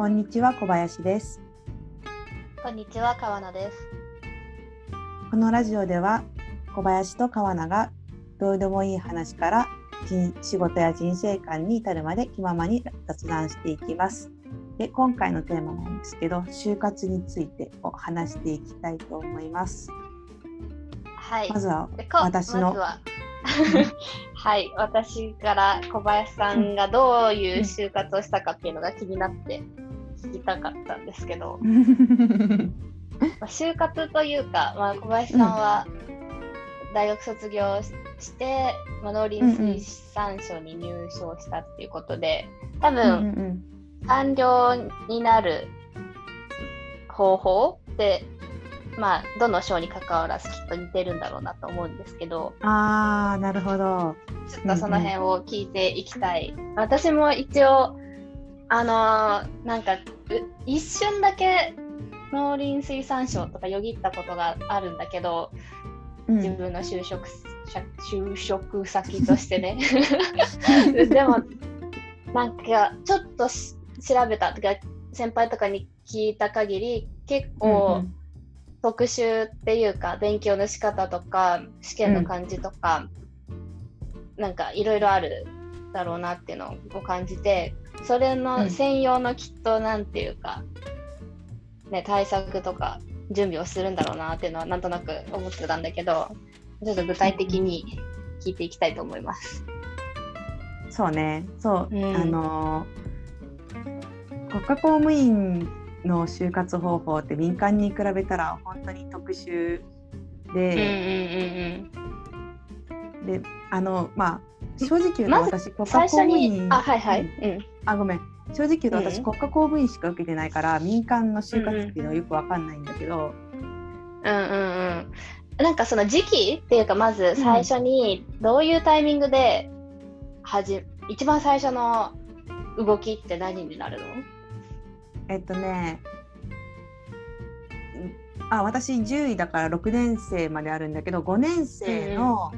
こんにちは小林です。こんにちは川名です。このラジオでは小林と川名がどうでもいい話から人仕事や人生観に至るまで気ままに雑談していきます。で今回のテーマなんですけど就活についてを話していきたいと思います。はい。まずは私の。まずは。はい。私から小林さんがどういう就活をしたかっていうのが気になって聞きたかったんですけど、まあ、就活というか、まあ、小林さんは大学卒業しして、まあ、農林水産省に入省したっていうことで多うんう分、ん。官僚になる方法って、まあ、どの省に関わらずきっと似てるんだろうなと思うんですけど、うん、あーなるほど。ちょっとその辺を聞いていきたい。私も一応、あのーなんか、う一瞬だけ農林水産省とかよぎったことがあるんだけど、うん自分の就職し就職先としてね。でも、なんか、ちょっとし調べたとか、先輩とかに聞いた限り、結構、特集っていうか勉強の仕方とか試験の感じとか、なんかいろいろあるだろうなっていうのを感じてそれの専用のきっとなんていうか、ね、対策とか準備をするんだろうなっていうのはなんとなく思ってたんだけどちょっと具体的に聞いていきたいと思います。そうね、そう、うん。あの国家公務員の就活方法って民間に比べたら本当に特殊で、うん。で、あのまあ正直言うと私国家公務に員あはいはい、うん。うん、あごめん。正直言うと私、うん。国家公務員しか受けてないから民間の就活っていうのはよくわかんないんだけど、うんうんうん。なんかその時期っていうかまず最初にどういうタイミングではじ、一番最初の動きって何になるの？えっとねうん。あ私10位だから6年生まであるんだけど5年生の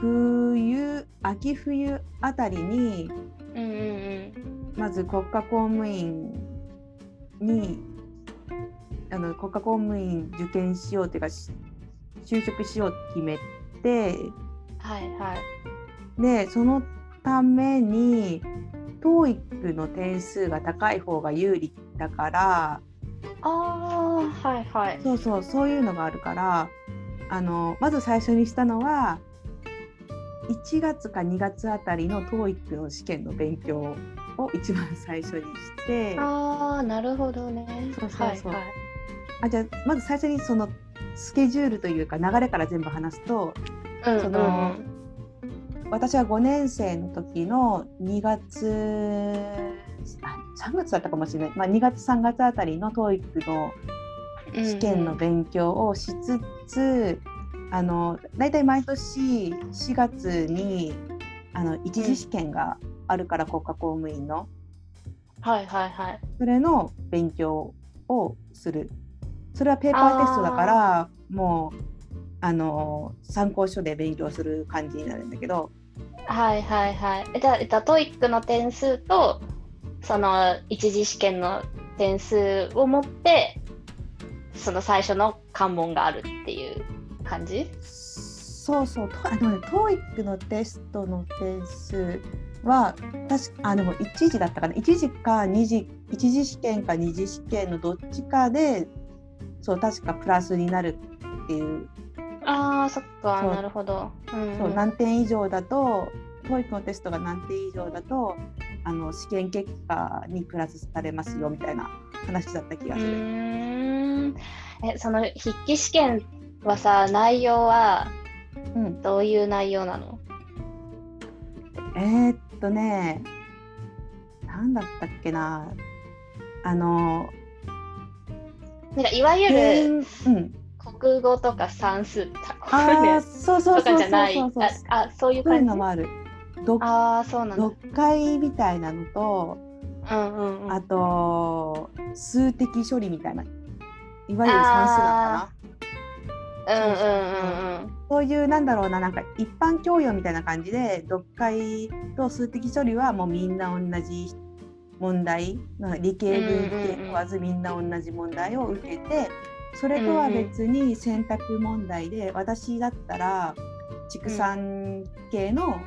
冬秋冬あたりにうんうんまず国家公務員にあの国家公務員受験しようっていうかし就職しようって決めてはいはい。でそのために TOEIC の点数が高い方が有利だからああ、はいはい。そうそうそういうのがあるからあのまず最初にしたのは1月か2月あたりの TOEIC の試験の勉強を一番最初にして。ああ、なるほどね。そうそうそう。はいあじゃあまず最初にそのスケジュールというか流れから全部話すとはい、うんその私は5年生の時の2月あ3月だったかもしれない、まあ、2月3月あたりの TOEIC のうん。試験の勉強をしつつ、あの大体毎年4月にあの一次試験があるから、国家公務員の。はいはいはい。それの勉強をする。それはペーパーテストだからもうあの参考書で勉強する感じになるんだけど。はいはいはい。えじゃあ、えっと、 TOEIC の点数と、その一次試験の点数を持って、その最初の関門があるっていう感じ？そうそうとあのね TOEIC のテストの点数は確かあでも1次だったかな。1次か2次1次試験か2次試験のどっちかでそう確かプラスになるっていう,、ああ、そっか、なるほど。うんそう何点以上だと TOEIC のテストが何点以上だとあの試験結果にプラスされますよみたいな話だった気がうする。えその筆記試験はさ内容はうん、どういう内容なの？えー、っとね何だったっけな。あのなんかいわゆるうん。国語とか算数とあそうそうとそうそうかじゃない？そうそう。ああそういうそういう感じのもある。読ああそうなんだ。読解みたいなのと、うんうんうん。あと数的処理みたいな、いわゆる算数なのかうんうんうんうんそういうなんだろうななんか一般教養みたいな感じで読解と数的処理はもうみんな同じ問題理系文系問わずみんな同じ問題を受けてそれとは別に選択問題で私だったら畜産系の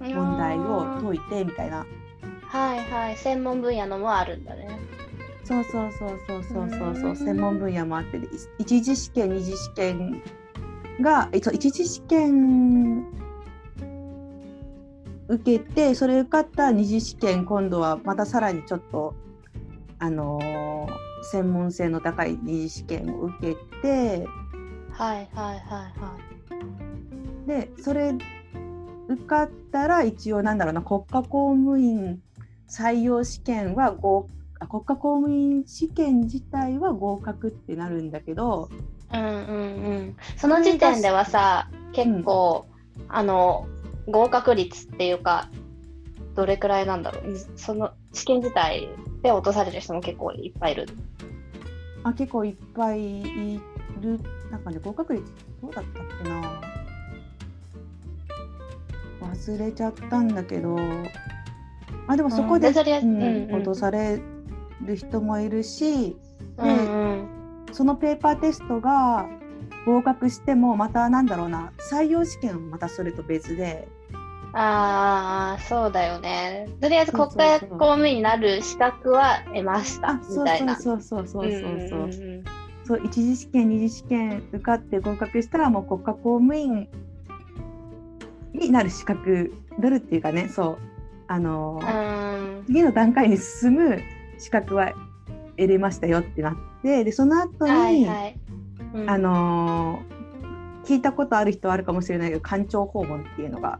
問題を解いてみたいな。はいはい専門分野のもあるんだね。そうそうそうそうそうそう。そう専門分野もあって一次試験二次試験が一次試験受けてそれ受かった二次試験今度はまたさらにちょっとあのー、専門性の高い二次試験を受けてはいはいはいはい。でそれ受かったら一応なんだろうな国家公務員採用試験は合国家公務員試験自体は合格ってなるんだけど、うんうんうん、その時点ではさ結構、うん、あの合格率っていうかどれくらいなんだろう。その試験自体で落とされる人も結構いっぱいいる。あ結構いっぱいいる。なんかね合格率どうだったっけな。忘れちゃったんだけど。あでもそこで、うん。落とされる人もいるし、で、うんうん、そのペーパーテストが合格してもまたなんだろうな採用試験はまたそれと別で。ああそうだよね。とりあえず国家公務員になる資格は得ましたみたいな。そうそうそうそうそうそう。うそう一次試験二次試験受かって合格したらもう国家公務員になる資格なるっていうかねそうあの次の段階に進む資格は得れましたよってなってでその後に、はいはい。うん、あの聞いたことある人はあるかもしれないけど官庁訪問っていうのが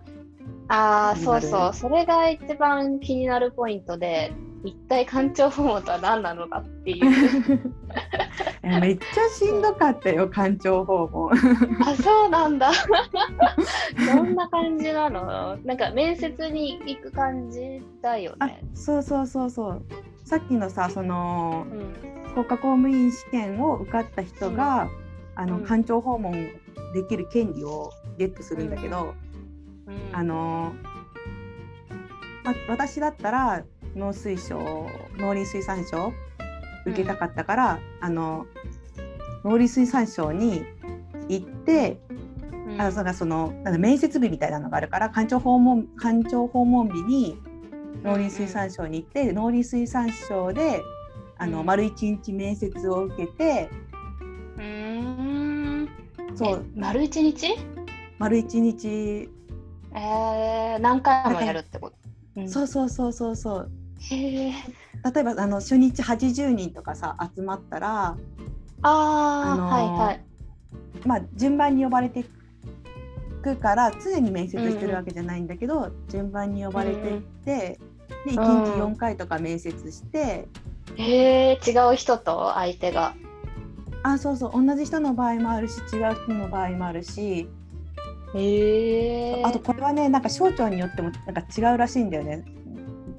ああそうそう。それが一番気になるポイントで一体官庁訪問とは何なのかっていう めっちゃしんどかったよ官庁訪問。あそうなんだ。どんな感じなの？なんか面接に行く感じだよね。そうそうそうそう。さっきのさその、うん、国家公務員試験を受かった人が、うん、あの官庁訪問できる権利をゲットするんだけど、うん、あのま、私だったら農水省農林水産省受けたかったから、あの農林水産省に行って、うん、あのそのなん面接日みたいなのがあるから官庁訪問官庁訪問日に農林水産省に行って、うん、農林水産省であの、うん、丸一日面接を受けてうん。そう。丸一日？丸一日。えー、何回もやるってこと、うん、そうそうそうそうそう。へえ例えばあの初日80人とかさ集まったらあ、あのー、はいはい。まあ順番に呼ばれてくから常に面接してるわけじゃないんだけど、うんうん、順番に呼ばれてって、うん、で1日4回とか面接して、うん、へえ違う人と相手が。あそうそう同じ人の場合もあるし違う人の場合もあるし。へあとこれはねなんか省庁によってもなんか違うらしいんだよね。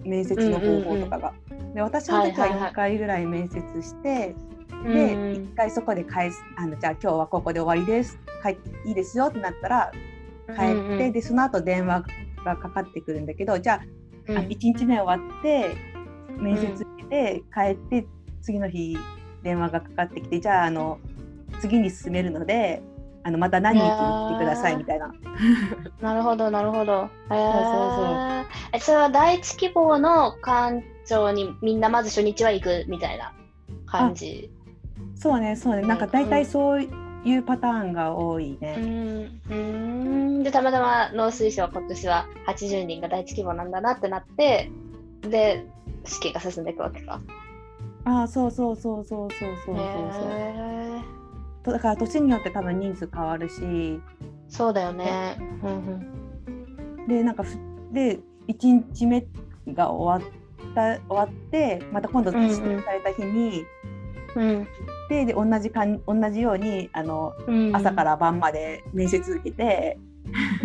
面接の方法とかが。で私の時は4回ぐらい面接して、はいはいはい、で、1回そこで返すあのじゃあ今日はここで終わりです。帰っていいですよってなったら帰って、うんうん、でその後電話がかかってくるんだけどじゃあ,、うん、あ1日目終わって面接受けて帰って次の日電話がかかってきてじゃああの次に進めるのであのまた何日に来てくださいみたいな。なるほどなるほど。そうそうそうえそれは第一希望の館長にみんなまず初日は行くみたいな感じ？そうねそうねなんか大体そういうパターンが多いね。うんうんでたまたま農水省今年は80人が第一希望なんだなってなってで試験が進んでいくわけか。ああそうそうそうそうそうそうそうそう。だから年によって多分人数変わるし。そうだよね。でなんかで1日目が終わった終わってまた今度指定された日に、うん。うん、でで同じかん同じようにあの、うん、朝から晩まで面接受けて。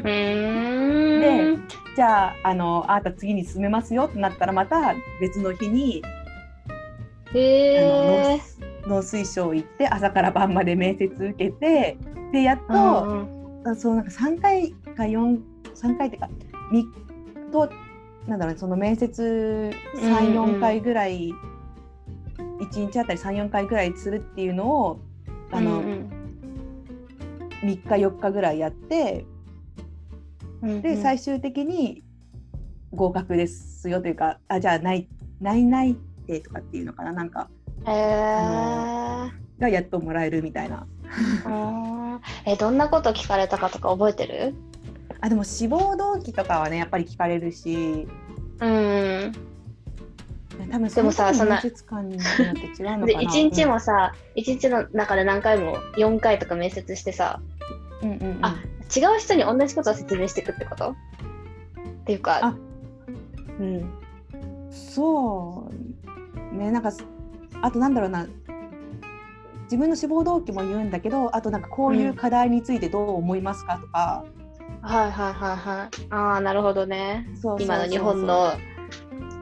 でじゃああのあなた次に進めますよってなったらまた別の日に、えー、農水省行って朝から晩まで面接受けてでやっと、うん、そうなんか3回か43回っていうか3となんだろうねその面接34回ぐらい、1日あたり34回ぐらいするっていうのをあの、うんうん。3日4日ぐらいやってうんで最終的に合格ですよというかあじゃあないないないってとかっていうのかななんか。へーがやっともらえるみたいな。あー。えどんなこと聞かれたかとか覚えてる？あでも志望動機とかはねやっぱり聞かれるし。うん。多分でもさそのそんな時の面接官によって違うのでかな1日もさ、一日の中で何回も4回とか面接してさうんうんうんうん。あ違う人に同じことを説明していくってこと？っていうかあうん。そうね。なんかあとなんだろうな自分の志望動機も言うんだけどあとなんかこういう課題についてどう思いますかとか、はいはいはいはい。ああなるほどね。そうそうそうそう。今の日本の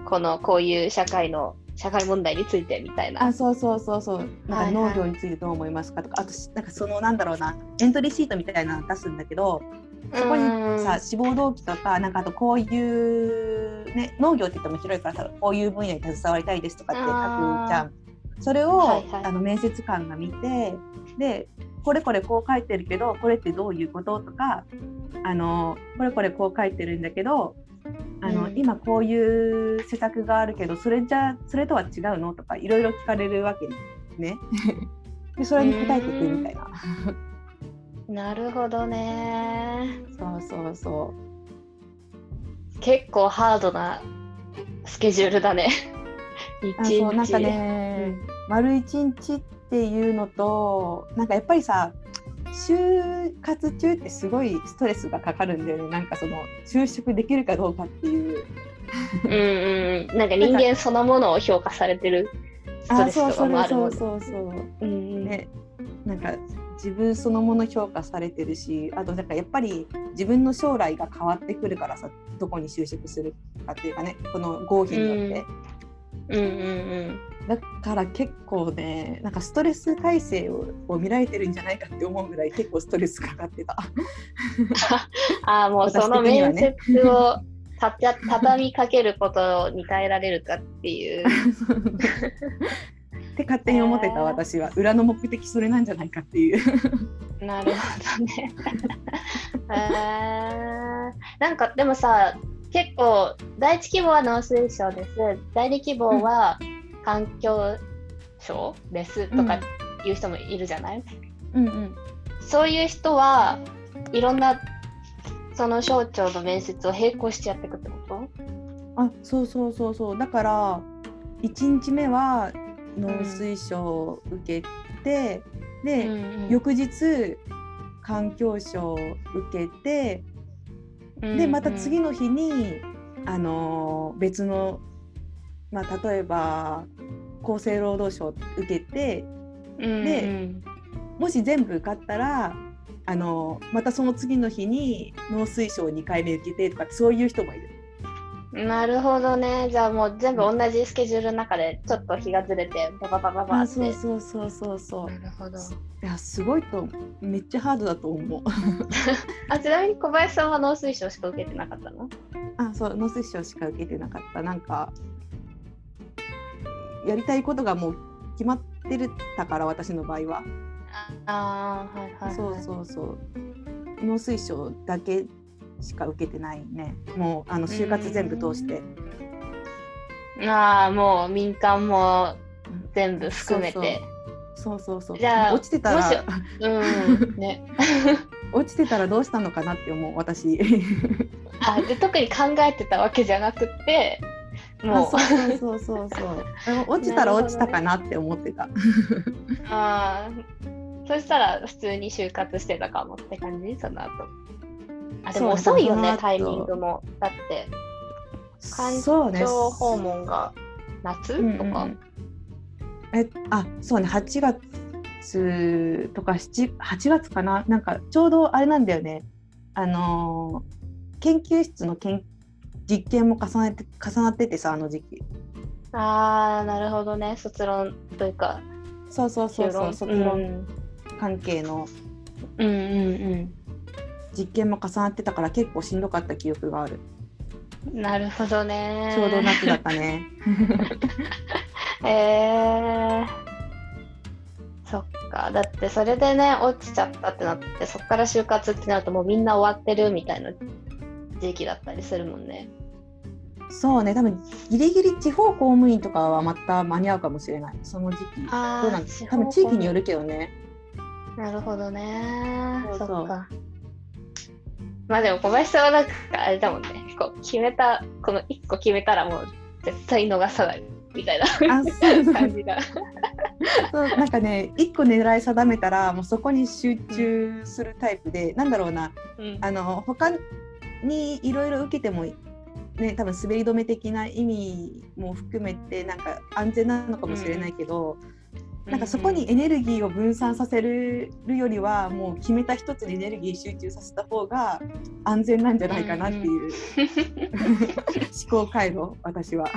このこういう社会の社会問題についてみたいな。あそうそうそうそう。なんかはいはい農業についてどう思いますかとか、あとしなんかそのなんだろうな。エントリーシートみたいなの出すんだけどそこにさ志望動機とかなんかあとこういう、ね、農業って言っても広いからさこういう分野に携わりたいですとかって書くじゃん。それを、はいはい。あの面接官が見てでこれこれこう書いてるけどこれってどういうこととかあのこれこれこう書いてるんだけどあの、うん。今こういう施策があるけどそれじゃそれとは違うのとかいろいろ聞かれるわけね。でそれに答えていくみたいな。なるほどね。そうそうそ結構ハードなスケジュールだねそうなんかね、丸一日っていうのとなんかやっぱりさ就活中ってすごいストレスがかかるんだよね。なんかその就職できるかどうかっていう。うんうんうん。なんか人間そのものを評価されてるストあレスとかそうそれもあるもんね。そうそうそううんうん。ねなんか自分そのもの評価されてるしあとなんかやっぱり自分の将来が変わってくるからさどこに就職するかっていうかねこの合否によって、うんうんうんだから結構ねなんかストレス耐性をを見られてるんじゃないかって思うぐらい結構ストレスかかってた。ああもうその面ね接をたた畳みかけることに耐えられるかっていうって勝手に思ってた 私は裏の目的それなんじゃないかっていう。なるほどね。へーなんかでもさ結構第一希望は農水省です。第二希望は環境省ですとかいう人もいるじゃない、うんうん。そういう人はいろんなその省庁の面接を並行してやっていくってこと？あそうそうそうそう。だから1日目は農水省を受けて、で、うん翌日環境省を受けて、うんでまた次の日に、あのー別の、まあ、例えば厚生労働省を受けてうんでもし全部受かったらあのまたその次の日に農水省2回目受けてとかそういう人もいる。うんなるほどね。じゃあもう全部同じスケジュールの中でちょっと日がずれてバババババって。あそうそうそうそうそう。なるほど。いやすごいとめっちゃハードだと思う。あちなみに小林さんは農水省しか受けてなかったの？あそう農水省しか受けてなかった。なんかやりたいことがもう決まってるたから私の場合は、ああはいはい、はい、そうそうそう。農水省だけしか受けてないね。もうあの就活全部通して。ああもう民間も全部含めて。そうそう。そうじゃあ落ちてたらうんね。落ちてたらどうしたのかなって思う私。あで特に考えてたわけじゃなくってあもうそうそうそうそう。落ちたら落ちたかなって思ってた、あーそしたら普通に就活してたかもって感じその後あでも遅いよねタイミングも。だって。環境訪問が夏うんうんうん。とか、えあそうね。8月とか7 8月かな？なんかちょうどあれなんだよね。あのー研究室の研実験も重ねて重なっててさあの時期。ああなるほどね。卒論というか。そうそうそうそう。卒うん。論関係の。うんうんうん実験も重なってたから結構しんどかった記憶があるなるほどね。ちょうど夏だったね。えー、そっか。だってそれでね、落ちちゃったってなって、そっから就活ってなるともうみんな終わってるみたいな時期だったりするもんね。そうね、多分ギリギリ地方公務員とかはまた間に合うかもしれない。その時期。あどうなんです多分地域によるけどね。なるほどね。そうそうそっか。まあでも小林さんはなんかあれだもんね。こう決めた、この一個決めたらもう絶対逃さないみたいな感じが。そうなんかね、一個狙い定めたらもうそこに集中するタイプで、なんだろうな、うんあの他にいろいろ受けてもね、多分滑り止め的な意味も含めてなんか安全なのかもしれないけど、なんかそこにエネルギーを分散させるよりはもう決めた一つにエネルギー集中させた方が安全なんじゃないかなっていう、思考回路私は。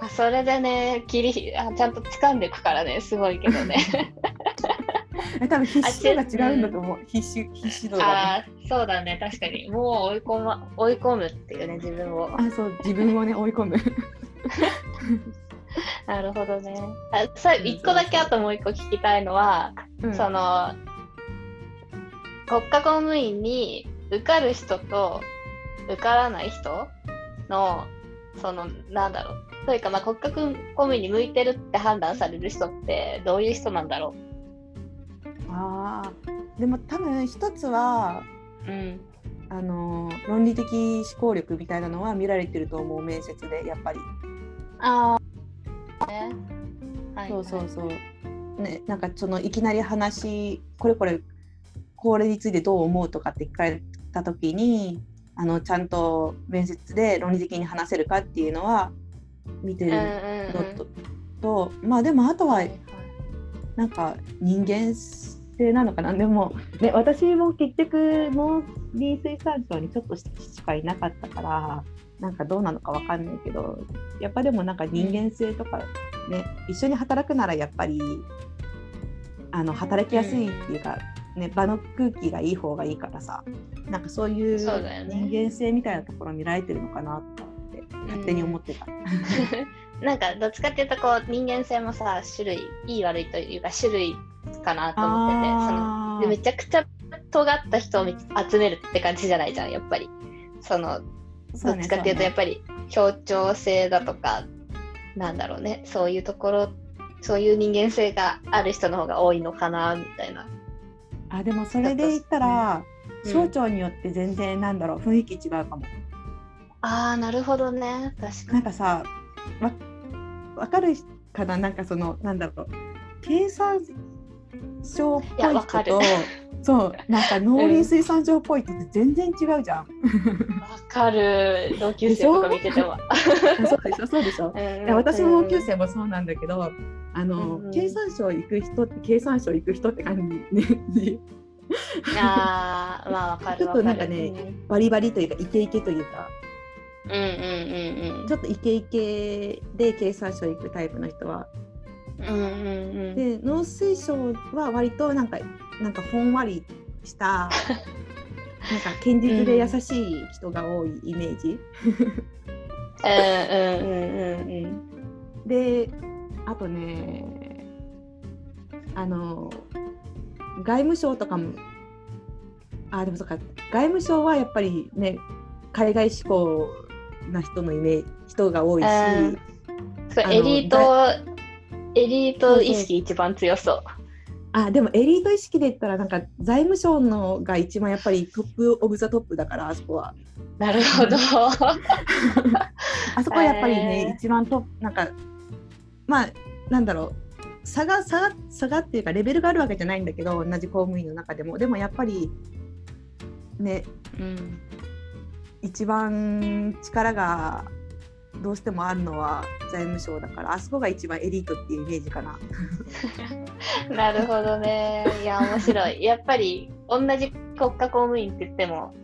あそれでね切りあちゃんと掴んでいくからねすごいけどね。え多分必死度が違うんだと思う、必死必死度がね。あーそうだね確かに。もう追い込,、ま、追い込むっていうね自分を。あそう自分をね追い込む。なるほどね。あさ一個だけあともう一個聞きたいのは、うん。その国家公務員に受かる人と受からない人のそのなんだろう。というか、まあ、国家公務員に向いてるって判断される人ってどういう人なんだろあー。でも多分一つはううん。あの論理的思考力みたいなのは見られてると思う面接でやっぱり。ああね。はい。そうそうそう。ね、なんかそのいきなり話これこれこれについてどう思うとかって聞かれた時にあのちゃんと面接で論理的に話せるかっていうのは見てうんるのと,、とまあでもあとはなんか人間性なのかな。でも、ね、私も結局農林水産省にちょっとしかいなかったからなんかどうなのかわかんないけどやっぱでもなんか人間性とかね、一緒に働くならやっぱりあの働きやすいっていうか、ね、場の空気がいい方がいいからさなんかそういう人間性みたいなところ見られてるのかなって勝手に思ってた。なんかどっちかっていうとこう人間性もさ種類いい悪いというか種類かなと思っててそのめちゃくちゃ尖った人を集めるって感じじゃないじゃんやっぱり。そのどっちかっていうとそやっぱり協調性だとかなんだろうねそういうところそういう人間性がある人の方が多いのかなみたいな。あでもそれで言ったら、うん省庁によって全然なんだろう雰囲気違うかも。ああなるほどね確かに。なんかさわわかるかな？なんかそのなんだろう経産省っぽい人と そうなんか農林水産省っぽい人って全然違うじゃん。わかる。同級生とか見てても。そうでしょそうでしょ。いや私も同級生もそうなんだけど、あの、うんうん。経産省行く人って経産省行く人って感じね。ああまあわかる ちょっとなんかねバリバリというかイケイケというか。うんうんうんうん。ちょっとイケイケで経産省行くタイプの人はうんうんうん。で農水省は割となんかなんかほんわりした なんか堅実で優しい人が多いイメージ、うんうんうんうんであとねあの外務省とかもあでもそっか外務省はやっぱりね海外志向な人のイメージ人が多いし、エリートエリート意識一番強そう。あでもエリート意識で言ったらなんか財務省のが一番やっぱり top of the top だからあそこは。なるほど。あそこはやっぱりね、へー。一番トップなんかまあなんだろう。差が差が差がっていうかレベルがあるわけじゃないんだけど同じ公務員の中でも。でもやっぱりねうん。一番力がどうしてもあるのは財務省だからあそこが一番エリートっていうイメージかな。なるほどね。いや、面白い。やっぱり、同じ国家公務員って言っても、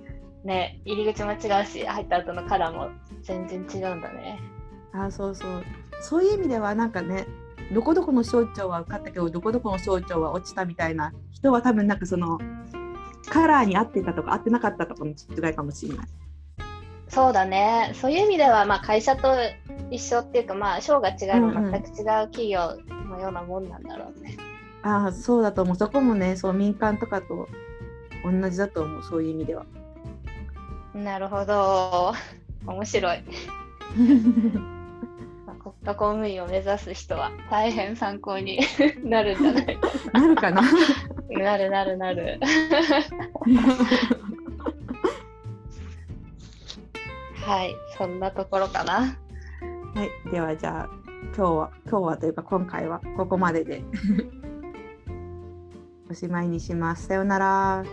ね、入り口も違うし、入った後のカラーも全然違うんだね。あそうそうそういう意味ではなんかねどこどこの省庁は受かったけどどこどこの省庁は落ちたみたいな人は多分なんかそのカラーに合ってたとか合ってなかったとかの違いかもしれない。そうだね。そういう意味では、まあ、会社と一緒っていうか、まあ、賞が違ううんうん全く違う企業のようなもんなんだろうね。ああそうだと思うそこもねそう民間とかと同じだと思うそういう意味では。なるほど。面白い。まあ国家公務員を目指す人は大変参考になるんじゃない？なるかな？なるなるなる。はいそんなところかな。はいではじゃあ今日は今日はというか今回はここまでで。おしまいにします。さようなら。